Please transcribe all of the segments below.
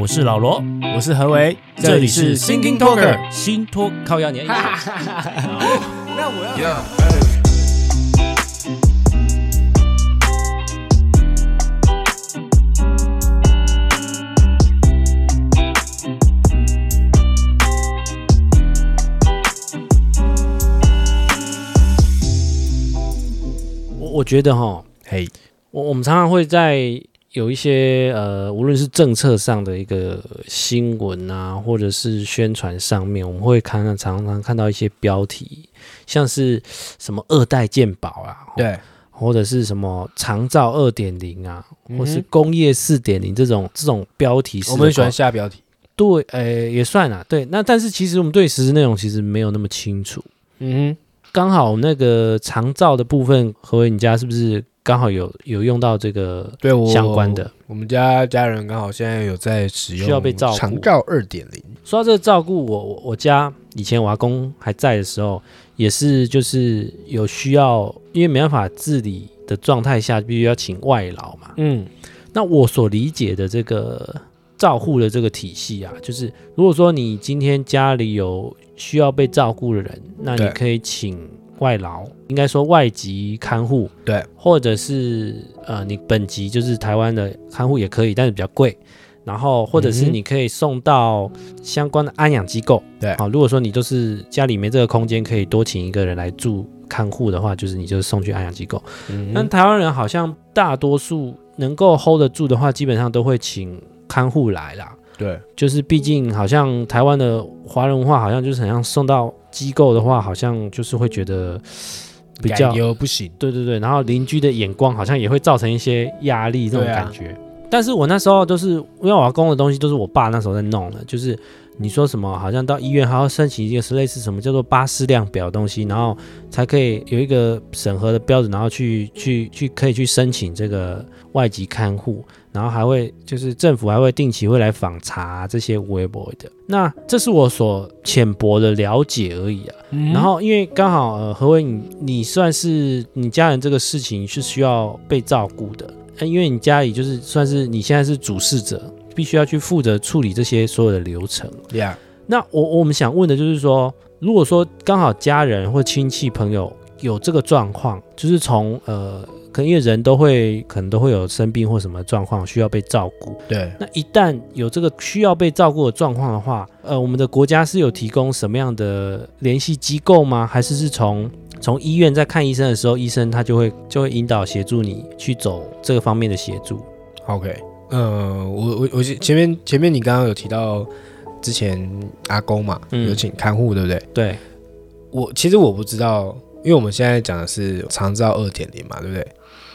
我是老罗，我是何为，这里是 Thinking Talker 新托靠压年。那我要。我我觉得哈，嘿，我我们常常会在。有一些呃，无论是政策上的一个新闻啊，或者是宣传上面，我们会看看常常看到一些标题，像是什么二代健保啊，对，或者是什么长照二点零啊，或是工业四点零这种这种标题，我们喜欢下标题，对，呃，也算啊，对，那但是其实我们对实质内容其实没有那么清楚，嗯哼，刚好那个长照的部分，何伟你家是不是？刚好有有用到这个对相关的，我们家家人刚好现在有在使用，需要被照顾。长照二点零，说到这个照顾，我我我家以前我阿公还在的时候，也是就是有需要，因为没办法自理的状态下，必须要请外劳嘛。嗯，那我所理解的这个照护的这个体系啊，就是如果说你今天家里有需要被照顾的人，那你可以请。外劳应该说外籍看护，对，或者是呃，你本籍就是台湾的看护也可以，但是比较贵。然后或者是你可以送到相关的安养机构，对，好，如果说你都是家里没这个空间，可以多请一个人来住看护的话，就是你就送去安养机构。嗯，但台湾人好像大多数能够 hold 得住的话，基本上都会请看护来啦。对，就是毕竟好像台湾的华人文化，好像就是很像送到机构的话，好像就是会觉得比较不行。对对对，然后邻居的眼光好像也会造成一些压力这种感觉。啊、但是我那时候都是因为我要供的东西都是我爸那时候在弄的，就是你说什么，好像到医院还要申请一个是类似什么叫做巴氏量表的东西，然后才可以有一个审核的标准，然后去去去可以去申请这个外籍看护。然后还会就是政府还会定期会来访查这些微博的，那这是我所浅薄的了解而已啊。嗯、然后因为刚好呃何伟你你算是你家人这个事情是需要被照顾的，因为你家里就是算是你现在是主事者，必须要去负责处理这些所有的流程。Yeah. 那我我们想问的就是说，如果说刚好家人或亲戚朋友有这个状况，就是从呃。可能因为人都会可能都会有生病或什么状况需要被照顾，对。那一旦有这个需要被照顾的状况的话，呃，我们的国家是有提供什么样的联系机构吗？还是是从从医院在看医生的时候，医生他就会就会引导协助你去走这个方面的协助？OK，呃，我我我前面前面你刚刚有提到之前阿公嘛，嗯、有请看护，对不对？对。我其实我不知道，因为我们现在讲的是长照二点零嘛，对不对？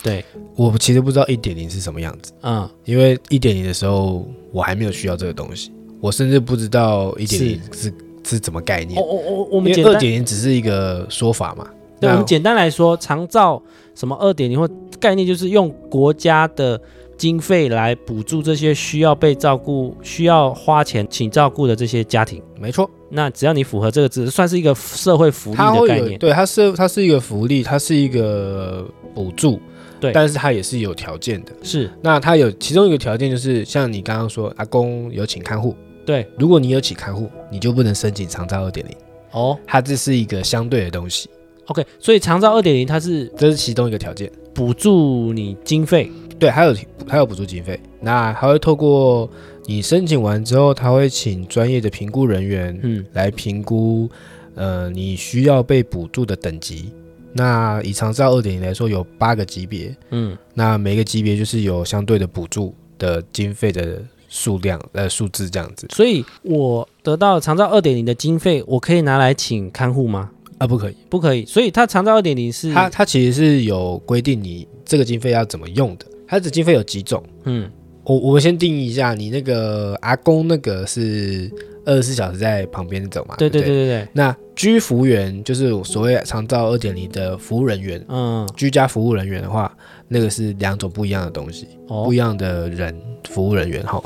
对，我其实不知道一点零是什么样子，嗯，因为一点零的时候我还没有需要这个东西，我甚至不知道一点零是是怎么概念。哦哦哦，我们二点零只是一个说法嘛。对，我们简单来说，长照什么二点零或概念就是用国家的经费来补助这些需要被照顾、需要花钱请照顾的这些家庭。没错，那只要你符合这个，只算是一个社会福利的概念。对，它是它是一个福利，它是一个补助。对，但是它也是有条件的。是，那它有其中一个条件就是，像你刚刚说，阿公有请看护。对，如果你有请看护，你就不能申请长照二点零。哦，它这是一个相对的东西。OK，所以长照二点零它是这是其中一个条件，补助你经费。对，还有还有补助经费。那还会透过你申请完之后，他会请专业的评估人员，嗯，来评估，呃，你需要被补助的等级。那以长照二点零来说，有八个级别，嗯，那每个级别就是有相对的补助的经费的数量呃数字这样子。所以我得到长照二点零的经费，我可以拿来请看护吗？啊，不可以，不可以。所以它长照二点零是它它其实是有规定你这个经费要怎么用的。它的经费有几种？嗯，我我们先定义一下，你那个阿公那个是。二十四小时在旁边走嘛？对对对对对。那居服员就是所谓长照二点零的服务人员，嗯，居家服务人员的话，那个是两种不一样的东西，哦、不一样的人服务人员哈。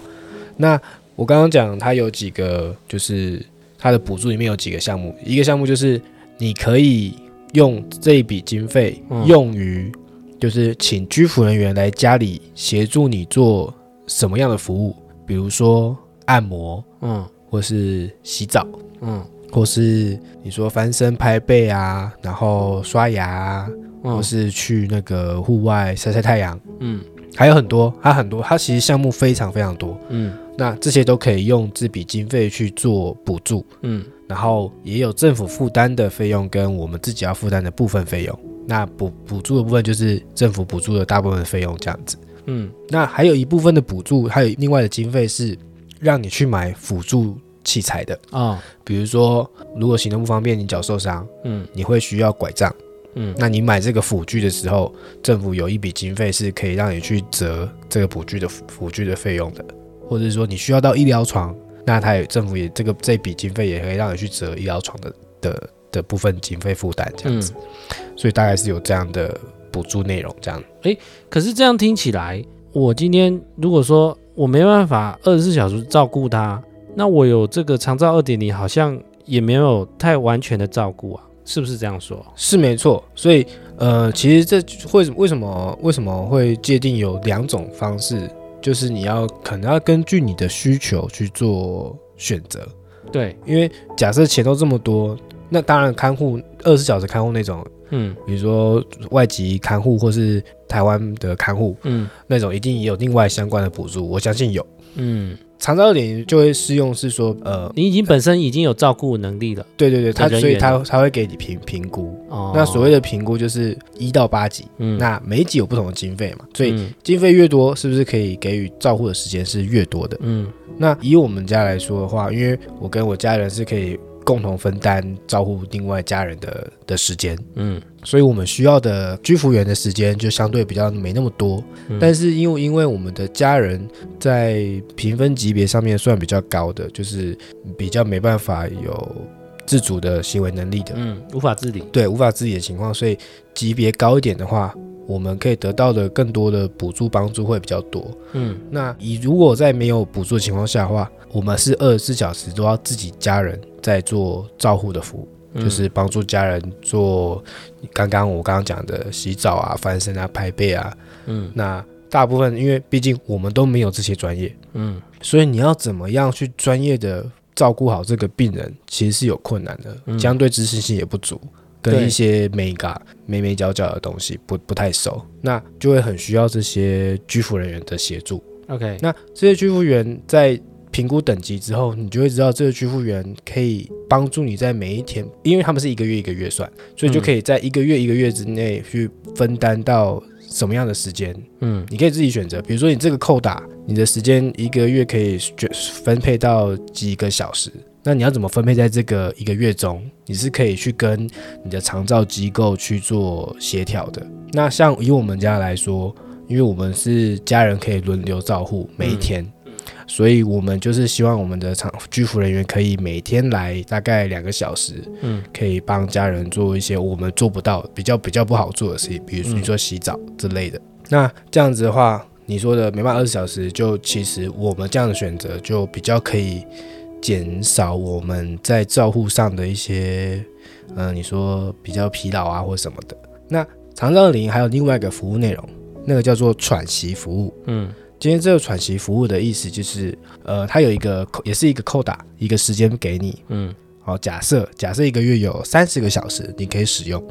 那我刚刚讲，它有几个，就是它的补助里面有几个项目，一个项目就是你可以用这一笔经费用于，就是请居服人员来家里协助你做什么样的服务，比如说。按摩，嗯，或是洗澡，嗯，或是你说翻身拍背啊，然后刷牙啊，嗯、或是去那个户外晒晒太阳，嗯，还有很多，还有很多，它其实项目非常非常多，嗯，那这些都可以用这笔经费去做补助，嗯，然后也有政府负担的费用跟我们自己要负担的部分费用，那补补助的部分就是政府补助的大部分费用这样子。嗯，那还有一部分的补助，还有另外的经费是让你去买辅助器材的。啊，哦、比如说如果行动不方便，你脚受伤，嗯，你会需要拐杖，嗯，那你买这个辅具的时候，政府有一笔经费是可以让你去折这个辅具的辅具的费用的，或者是说你需要到医疗床，那它也政府也这个这笔经费也可以让你去折医疗床的的的部分经费负担这样子，嗯、所以大概是有这样的。补助内容这样，诶，可是这样听起来，我今天如果说我没办法二十四小时照顾他，那我有这个长照二点零，好像也没有太完全的照顾啊，是不是这样说？是没错，所以呃，其实这会为什么为什么会界定有两种方式，就是你要可能要根据你的需求去做选择。对，因为假设钱都这么多，那当然看护二十四小时看护那种。嗯，比如说外籍看护或是台湾的看护，嗯，那种一定也有另外相关的补助，我相信有。嗯，长照点就会适用是说，呃，你已经本身已经有照顾能力了。对对对，他所以他他会给你评评估。哦，那所谓的评估就是一到八级，嗯，那每一级有不同的经费嘛，所以经费越多，是不是可以给予照护的时间是越多的？嗯，那以我们家来说的话，因为我跟我家人是可以。共同分担照顾另外家人的的时间，嗯，所以我们需要的居服员的时间就相对比较没那么多。嗯、但是因为因为我们的家人在评分级别上面算比较高的，就是比较没办法有自主的行为能力的，嗯，无法自理，对，无法自理的情况，所以级别高一点的话，我们可以得到的更多的补助帮助会比较多。嗯，那以如果在没有补助的情况下的话，我们是二十四小时都要自己家人在做照护的服务，嗯、就是帮助家人做刚刚我刚刚讲的洗澡啊、翻身啊、拍背啊。嗯，那大部分因为毕竟我们都没有这些专业，嗯，所以你要怎么样去专业的照顾好这个病人，其实是有困难的，嗯、相对知识性也不足。跟一些美嘎、眉眉角角的东西不不太熟，那就会很需要这些居服人员的协助。OK，那这些居服员在评估等级之后，你就会知道这个居服员可以帮助你在每一天，因为他们是一个月一个月算，所以就可以在一个月一个月之内去分担到什么样的时间。嗯，你可以自己选择，比如说你这个扣打，你的时间一个月可以分配到几个小时。那你要怎么分配在这个一个月中？你是可以去跟你的长照机构去做协调的。那像以我们家来说，因为我们是家人可以轮流照护每一天，嗯、所以我们就是希望我们的长居服人员可以每天来大概两个小时，嗯，可以帮家人做一些我们做不到、比较比较不好做的事情，比如说你说洗澡之类的。嗯、那这样子的话，你说的没办法二十小时，就其实我们这样的选择就比较可以。减少我们在照护上的一些，嗯、呃，你说比较疲劳啊或什么的。那长照零还有另外一个服务内容，那个叫做喘息服务。嗯，今天这个喘息服务的意思就是，呃，它有一个也是一个扣打一个时间给你。嗯，好，假设假设一个月有三十个小时你可以使用，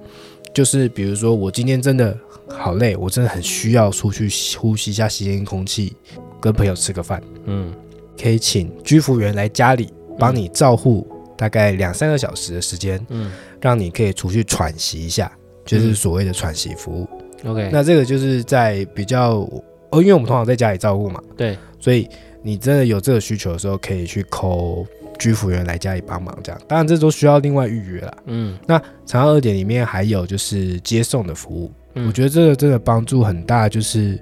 就是比如说我今天真的好累，我真的很需要出去呼吸一下新鲜空气，跟朋友吃个饭。嗯。可以请居服员来家里帮你照护大概两三个小时的时间，嗯，让你可以出去喘息一下，就是所谓的喘息服务。OK，那这个就是在比较哦，因为我们通常在家里照顾嘛，对，所以你真的有这个需求的时候，可以去 call 居服员来家里帮忙，这样。当然，这都需要另外预约啦。嗯，那长照二点里面还有就是接送的服务，嗯，我觉得这个真的帮助很大，就是。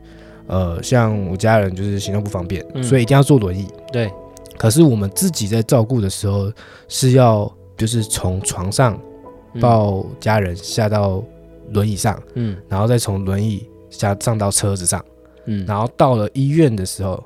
呃，像我家人就是行动不方便，嗯、所以一定要坐轮椅。对，可是我们自己在照顾的时候，是要就是从床上抱家人下到轮椅上，嗯，然后再从轮椅下上到车子上，嗯，然后到了医院的时候，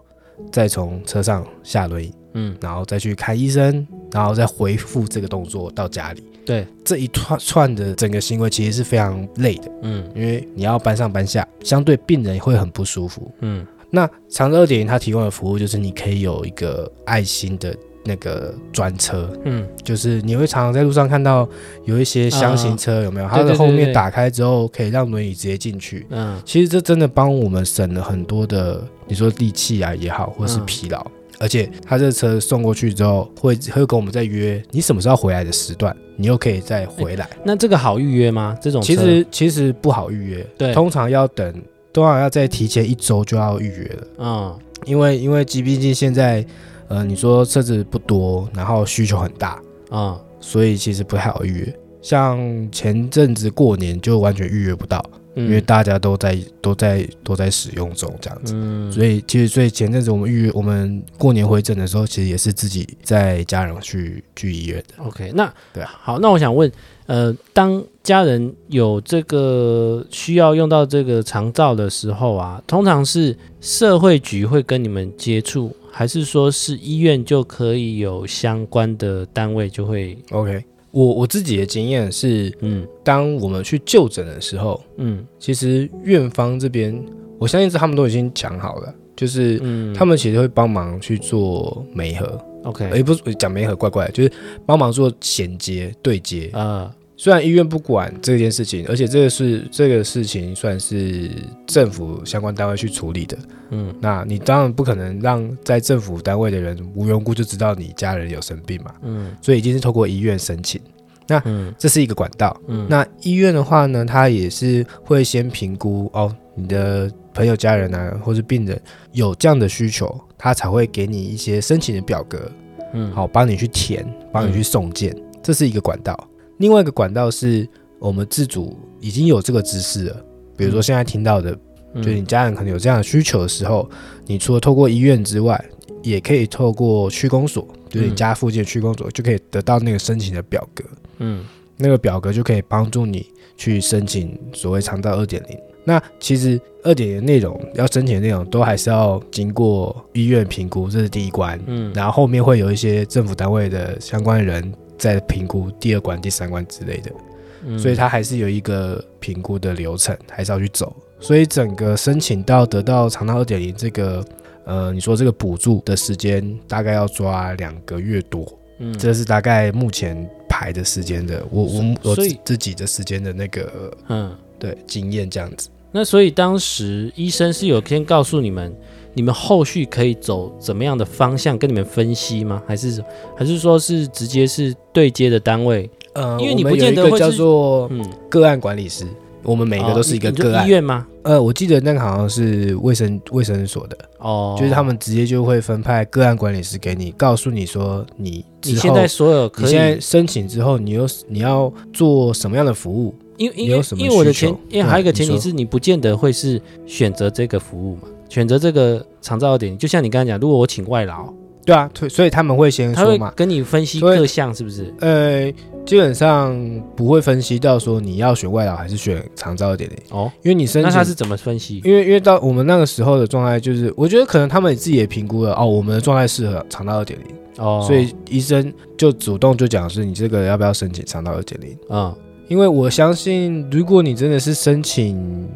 再从车上下轮椅，嗯，然后再去看医生，然后再回复这个动作到家里。对，这一串串的整个行为其实是非常累的，嗯，因为你要搬上搬下，相对病人会很不舒服，嗯，那长乐二点零它提供的服务就是你可以有一个爱心的那个专车，嗯，就是你会常常在路上看到有一些箱型车，有没有？它的后面打开之后可以让轮椅直接进去。嗯，其实这真的帮我们省了很多的，你说力气啊也好，或是疲劳。而且他这车送过去之后，会会跟我们再约你什么时候回来的时段，你又可以再回来。那这个好预约吗？这种其实其实不好预约，对，通常要等，通常要再提前一周就要预约了。嗯，因为因为毕竟现在，呃，你说车子不多，然后需求很大啊，嗯，所以其实不太好预约。像前阵子过年就完全预约不到。因为大家都在都在都在使用中这样子，嗯，所以其实所以前阵子我们预约我们过年回诊的时候，其实也是自己在家人去去医院的。OK，那对啊，好，那我想问，呃，当家人有这个需要用到这个长照的时候啊，通常是社会局会跟你们接触，还是说是医院就可以有相关的单位就会 OK？我我自己的经验是，嗯，当我们去就诊的时候，嗯，其实院方这边，我相信是他们都已经讲好了，就是，嗯，他们其实会帮忙去做媒合，OK，也不是讲媒合怪怪，就是帮忙做衔接对接。啊。虽然医院不管这件事情，而且这个是这个事情算是政府相关单位去处理的，嗯，那你当然不可能让在政府单位的人无缘无故就知道你家人有生病嘛，嗯，所以已经是透过医院申请，那这是一个管道，嗯，那医院的话呢，他也是会先评估哦，你的朋友家人啊，或是病人有这样的需求，他才会给你一些申请的表格，嗯，好，帮你去填，帮你去送件，这是一个管道。另外一个管道是我们自主已经有这个知识了，比如说现在听到的，嗯、就是你家人可能有这样的需求的时候，嗯、你除了透过医院之外，也可以透过区公所，就是你家附近的区公所，嗯、就可以得到那个申请的表格。嗯，那个表格就可以帮助你去申请所谓长道二点零。那其实二点零内容要申请的内容都还是要经过医院评估，这是第一关。嗯，然后后面会有一些政府单位的相关人。在评估第二关、第三关之类的，嗯、所以它还是有一个评估的流程，还是要去走。所以整个申请到得到长照二点零这个，呃，你说这个补助的时间大概要抓两个月多，嗯，这是大概目前排的时间的，我我我自己的时间的那个，嗯，对，经验这样子。那所以当时医生是有先告诉你们。你们后续可以走怎么样的方向？跟你们分析吗？还是还是说是直接是对接的单位？呃，因为你不见得会叫做嗯个案管理师，我们每个都是一个个案。医院吗？呃，我记得那个好像是卫生卫生所的哦，就是他们直接就会分派个案管理师给你，告诉你说你你现在所有可以你现在申请之后，你有你要做什么样的服务？因为因为因为我的前因为还有一个前提是你不见得会是选择这个服务嘛。选择这个长照二点零，就像你刚才讲，如果我请外劳，对啊，所以他们会先说嘛，跟你分析各项是不是？呃，基本上不会分析到说你要选外劳还是选长照二点零哦，因为你申请，那他是怎么分析？因为因为到我们那个时候的状态，就是我觉得可能他们自己也评估了哦，我们的状态适合长照二点零哦，所以医生就主动就讲是你这个要不要申请长照二点零啊？因为我相信，如果你真的是申请。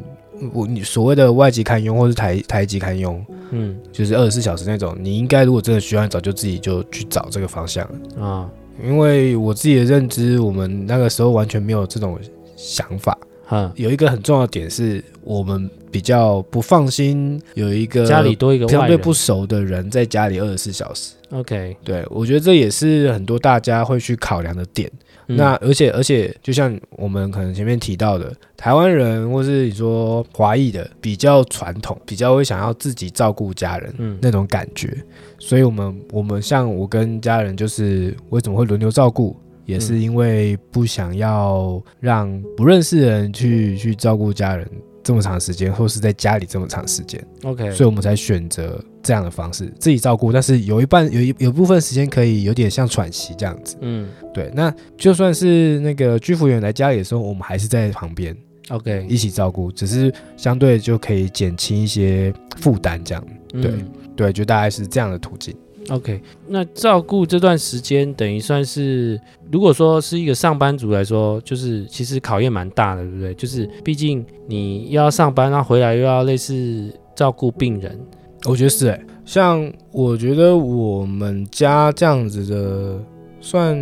我你所谓的外籍看佣或是台台籍看佣，嗯，就是二十四小时那种，你应该如果真的需要，早就自己就去找这个方向啊。因为我自己的认知，我们那个时候完全没有这种想法。哈，有一个很重要的点是我们比较不放心，有一个家里多一个相对不熟的人在家里二十四小时。OK，对，我觉得这也是很多大家会去考量的点。嗯、那而且而且，就像我们可能前面提到的，台湾人或是你说华裔的比较传统，比较会想要自己照顾家人，嗯，那种感觉。所以我们我们像我跟家人，就是为什么会轮流照顾，也是因为不想要让不认识的人去去照顾家人。这么长时间，或是在家里这么长时间，OK，所以我们才选择这样的方式自己照顾。但是有一半有一有部分时间可以有点像喘息这样子，嗯，对。那就算是那个居服员来家里的时候，我们还是在旁边，OK，一起照顾，只是相对就可以减轻一些负担这样。对、嗯、对，就大概是这样的途径。OK，那照顾这段时间等于算是，如果说是一个上班族来说，就是其实考验蛮大的，对不对？就是毕竟你要上班，然后回来又要类似照顾病人，我觉得是哎、欸，像我觉得我们家这样子的算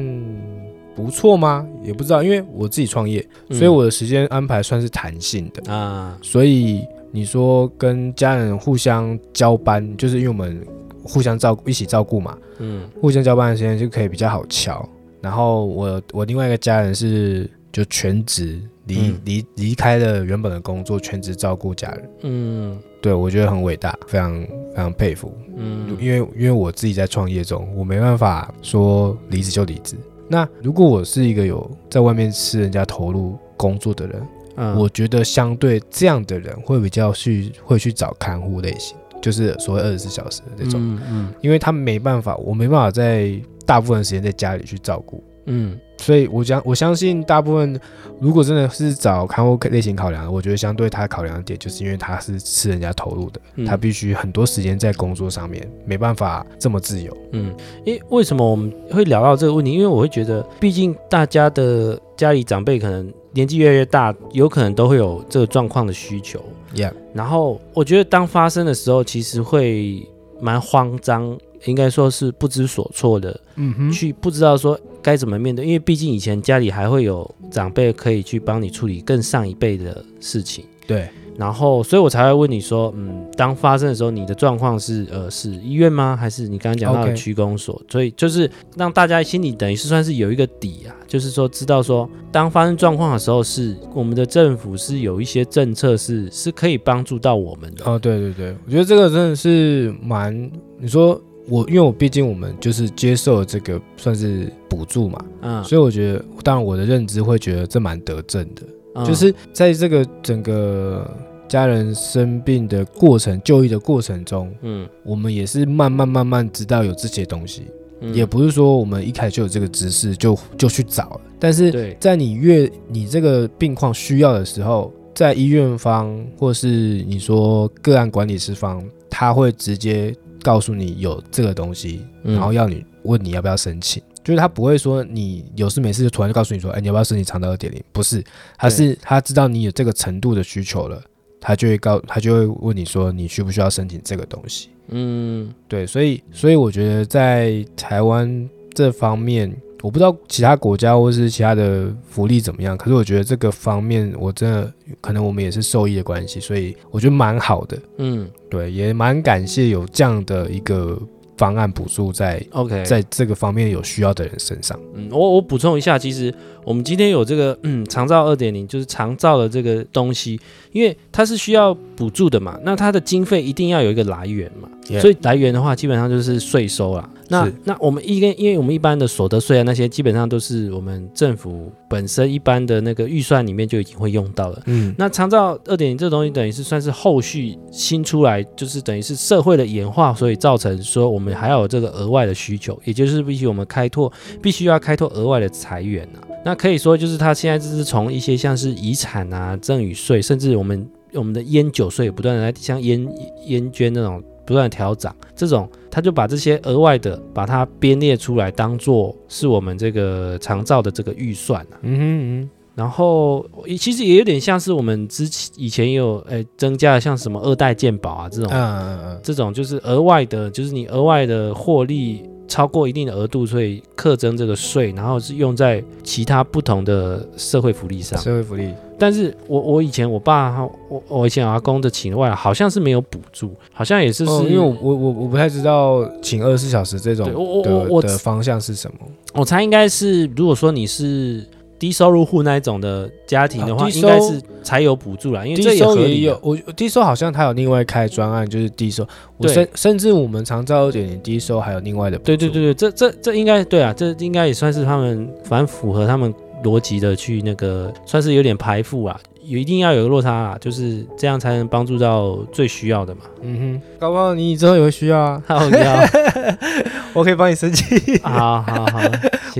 不错吗？也不知道，因为我自己创业，所以我的时间安排算是弹性的啊。所以你说跟家人互相交班，就是因为我们互相照顾，一起照顾嘛，嗯，互相交班的时间就可以比较好乔。然后我我另外一个家人是就全职离离离开了原本的工作，全职照顾家人。嗯，对，我觉得很伟大，非常非常佩服。嗯，因为因为我自己在创业中，我没办法说离职就离职。那如果我是一个有在外面吃人家投入工作的人，嗯，我觉得相对这样的人会比较去会去找看护类型，就是所谓二十四小时的那种，嗯，嗯，因为他没办法，我没办法在大部分时间在家里去照顾。嗯，所以我讲，我相信大部分如果真的是找看护类型考量，我觉得相对他考量的点，就是因为他是吃人家投入的，嗯、他必须很多时间在工作上面，没办法这么自由。嗯，因为为什么我们会聊到这个问题？因为我会觉得，毕竟大家的家里长辈可能年纪越来越大，有可能都会有这个状况的需求。Yeah，然后我觉得当发生的时候，其实会蛮慌张。应该说是不知所措的，嗯哼，去不知道说该怎么面对，因为毕竟以前家里还会有长辈可以去帮你处理更上一辈的事情，对。然后，所以我才会问你说，嗯，当发生的时候，你的状况是呃是医院吗？还是你刚刚讲到的区公所.所以就是让大家心里等于是算是有一个底啊，就是说知道说，当发生状况的时候，是我们的政府是有一些政策是是可以帮助到我们的。哦，对对对，我觉得这个真的是蛮，你说。我因为我毕竟我们就是接受这个算是补助嘛，嗯，所以我觉得，当然我的认知会觉得这蛮得正的，嗯，就是在这个整个家人生病的过程、就医的过程中，嗯，我们也是慢慢慢慢知道有这些东西，嗯，也不是说我们一开始就有这个知识就就去找了，但是在你越你这个病况需要的时候，在医院方或是你说个案管理师方，他会直接。告诉你有这个东西，然后要你问你要不要申请，嗯、就是他不会说你有事没事就突然就告诉你说，哎，你要不要申请长到二点零？不是，他是他知道你有这个程度的需求了，他就会告他就会问你说，你需不需要申请这个东西？嗯，对，所以所以我觉得在台湾这方面。我不知道其他国家或是其他的福利怎么样，可是我觉得这个方面我真的可能我们也是受益的关系，所以我觉得蛮好的。嗯，对，也蛮感谢有这样的一个方案补助在 OK，在这个方面有需要的人身上。嗯，我我补充一下，其实我们今天有这个嗯长照二点零，就是长照的这个东西，因为它是需要补助的嘛，那它的经费一定要有一个来源嘛.所以来源的话基本上就是税收啦。那那我们一跟，因为我们一般的所得税啊那些，基本上都是我们政府本身一般的那个预算里面就已经会用到了。嗯，那长照二点零这东西等于是算是后续新出来，就是等于是社会的演化，所以造成说我们还要有这个额外的需求，也就是必须我们开拓，必须要开拓额外的财源啊。那可以说就是他现在就是从一些像是遗产啊、赠与税，甚至我们我们的烟酒税不断的在像烟烟捐那种。不断调涨，这种他就把这些额外的把它编列出来，当做是我们这个长照的这个预算啊。嗯哼嗯，然后其实也有点像是我们之前以前也有诶、欸、增加了像什么二代健保啊这种，嗯嗯嗯，这种就是额外的，就是你额外的获利超过一定的额度，所以课征这个税，然后是用在其他不同的社会福利上。社会福利。但是我我以前我爸我我以前阿公的请外好像是没有补助，好像也是是、哦、因为我我我不太知道请二十四小时这种的的方向是什么。我猜应该是如果说你是低收入户那一种的家庭的话，啊、应该是才有补助啦。因为这也合理。有我低收好像他有另外开专案，就是低收。我甚甚至我们长照二点低收还有另外的补助。对对对对，这这这应该对啊，这应该也算是他们反正符合他们。逻辑的去那个算是有点排富啊，有一定要有个落差啊，就是这样才能帮助到最需要的嘛。嗯哼，搞不好你之后也会需要啊。好，你要，我可以帮你申请。好好好，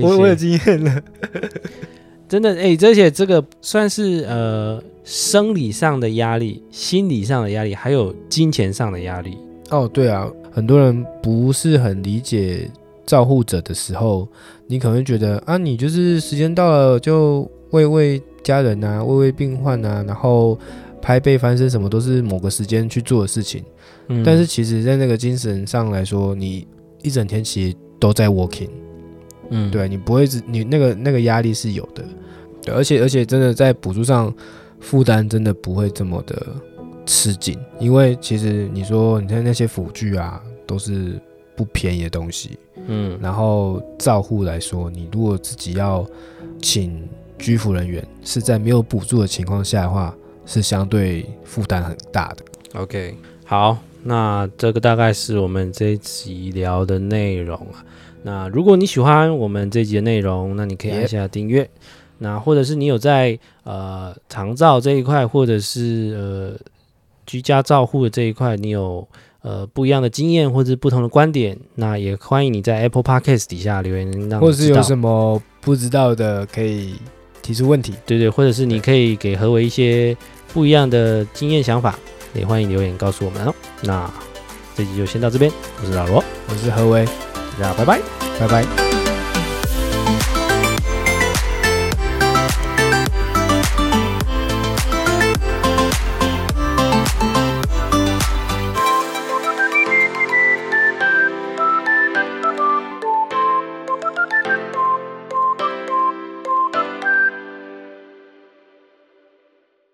我我有经验了。真的哎，这些这个算是呃生理上的压力、心理上的压力，还有金钱上的压力。哦，对啊，很多人不是很理解。照护者的时候，你可能会觉得啊，你就是时间到了就喂喂家人啊，喂喂病患啊，然后拍背翻身什么都是某个时间去做的事情，嗯，但是其实在那个精神上来说，你一整天其实都在 working，嗯，对，你不会只你那个那个压力是有的，对，而且而且真的在补助上负担真的不会这么的吃紧，因为其实你说你看那些辅具啊，都是不便宜的东西，嗯，然后照护来说，你如果自己要请居服人员是在没有补助的情况下的话，是相对负担很大的。OK，好，那这个大概是我们这一集聊的内容啊。那如果你喜欢我们这集的内容，那你可以按下订阅。那或者是你有在呃长照这一块，或者是呃居家照护的这一块，你有呃不一样的经验或者是不同的观点，那也欢迎你在 Apple Podcast 底下留言，让或者是有什么不知道的可以提出问题，对对，或者是你可以给何为一些不一样的经验想法，也欢迎留言告诉我们哦。那这集就先到这边，我是老罗，我是何为，大家拜拜，拜拜。